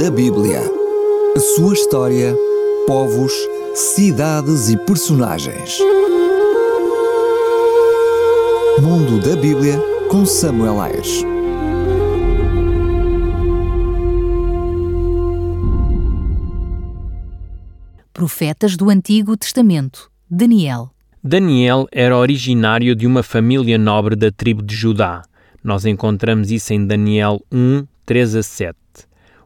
da Bíblia. A sua história, povos, cidades e personagens. Mundo da Bíblia com Samuel Ayres. Profetas do Antigo Testamento. Daniel. Daniel era originário de uma família nobre da tribo de Judá. Nós encontramos isso em Daniel 1, 3 a 7.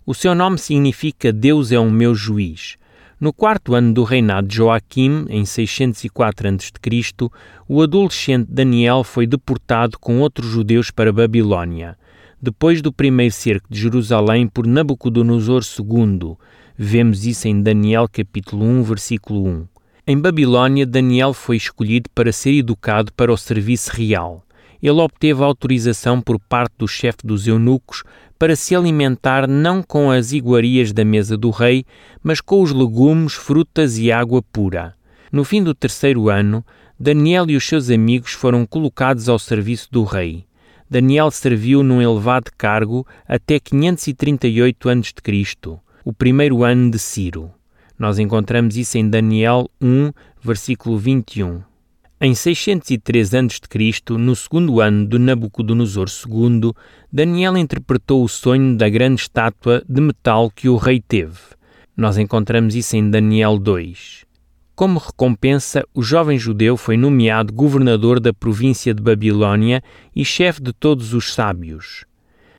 O seu nome significa Deus é o meu juiz. No quarto ano do reinado de Joaquim, em 604 a.C., o adolescente Daniel foi deportado com outros judeus para Babilônia. Depois do primeiro cerco de Jerusalém por Nabucodonosor II, vemos isso em Daniel capítulo 1, versículo 1. Em Babilônia, Daniel foi escolhido para ser educado para o serviço real. Ele obteve autorização por parte do chefe dos eunucos para se alimentar não com as iguarias da mesa do rei, mas com os legumes, frutas e água pura. No fim do terceiro ano, Daniel e os seus amigos foram colocados ao serviço do rei. Daniel serviu num elevado cargo até 538 a.C., o primeiro ano de Ciro. Nós encontramos isso em Daniel 1, versículo 21. Em 603 a.C., no segundo ano de Nabucodonosor II, Daniel interpretou o sonho da grande estátua de metal que o rei teve. Nós encontramos isso em Daniel 2. Como recompensa, o jovem judeu foi nomeado governador da província de Babilônia e chefe de todos os sábios.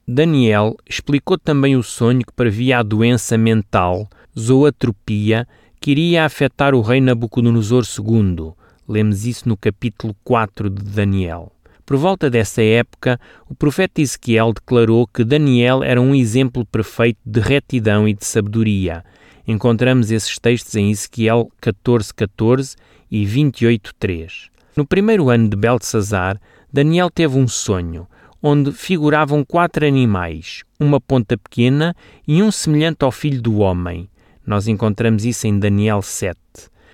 Daniel explicou também o sonho que previa a doença mental, zoatropia, que iria afetar o rei Nabucodonosor II. Lemos isso no capítulo 4 de Daniel. Por volta dessa época, o profeta Ezequiel declarou que Daniel era um exemplo perfeito de retidão e de sabedoria. Encontramos esses textos em Ezequiel 14:14 14 e 28:3. No primeiro ano de Belsazar, Daniel teve um sonho onde figuravam quatro animais, uma ponta pequena e um semelhante ao filho do homem. Nós encontramos isso em Daniel 7.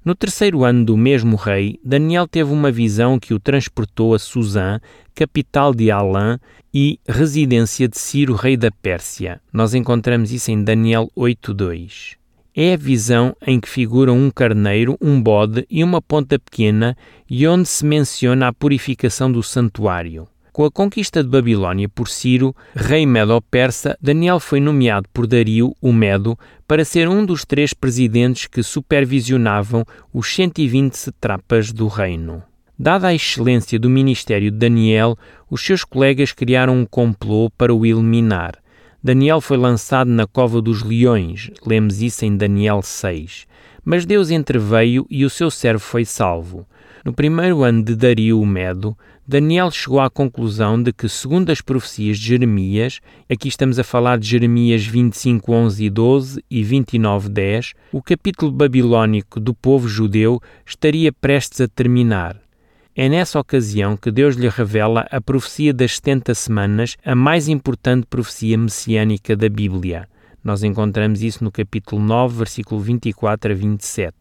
No terceiro ano do mesmo rei, Daniel teve uma visão que o transportou a Suzã, capital de Alã e residência de Ciro, rei da Pérsia. Nós encontramos isso em Daniel 8.2. É a visão em que figuram um carneiro, um bode e uma ponta pequena e onde se menciona a purificação do santuário. Com a conquista de Babilônia por Ciro, rei Medo-Persa, Daniel foi nomeado por Dario, o Medo, para ser um dos três presidentes que supervisionavam os 120 satrapas do reino. Dada a excelência do ministério de Daniel, os seus colegas criaram um complô para o eliminar. Daniel foi lançado na cova dos leões, lemos isso em Daniel 6. Mas Deus entreveio e o seu servo foi salvo. No primeiro ano de Dario o Medo, Daniel chegou à conclusão de que, segundo as profecias de Jeremias, aqui estamos a falar de Jeremias 25, 11 e 12 e 29, 10, o capítulo babilônico do povo judeu estaria prestes a terminar. É nessa ocasião que Deus lhe revela a profecia das 70 semanas, a mais importante profecia messiânica da Bíblia. Nós encontramos isso no capítulo 9, versículo 24 a 27.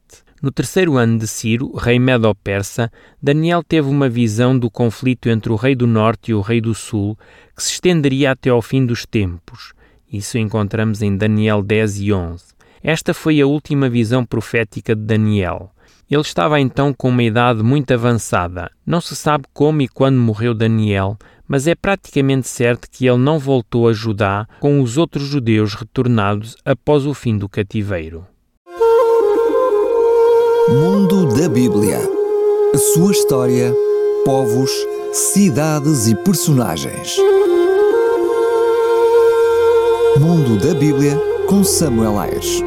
No terceiro ano de Ciro, rei Medo-Persa, Daniel teve uma visão do conflito entre o rei do norte e o rei do sul, que se estenderia até ao fim dos tempos. Isso encontramos em Daniel 10 e 11. Esta foi a última visão profética de Daniel. Ele estava então com uma idade muito avançada. Não se sabe como e quando morreu Daniel, mas é praticamente certo que ele não voltou a Judá com os outros judeus retornados após o fim do cativeiro. Mundo da Bíblia. A sua história, povos, cidades e personagens. Mundo da Bíblia com Samuel Ayres.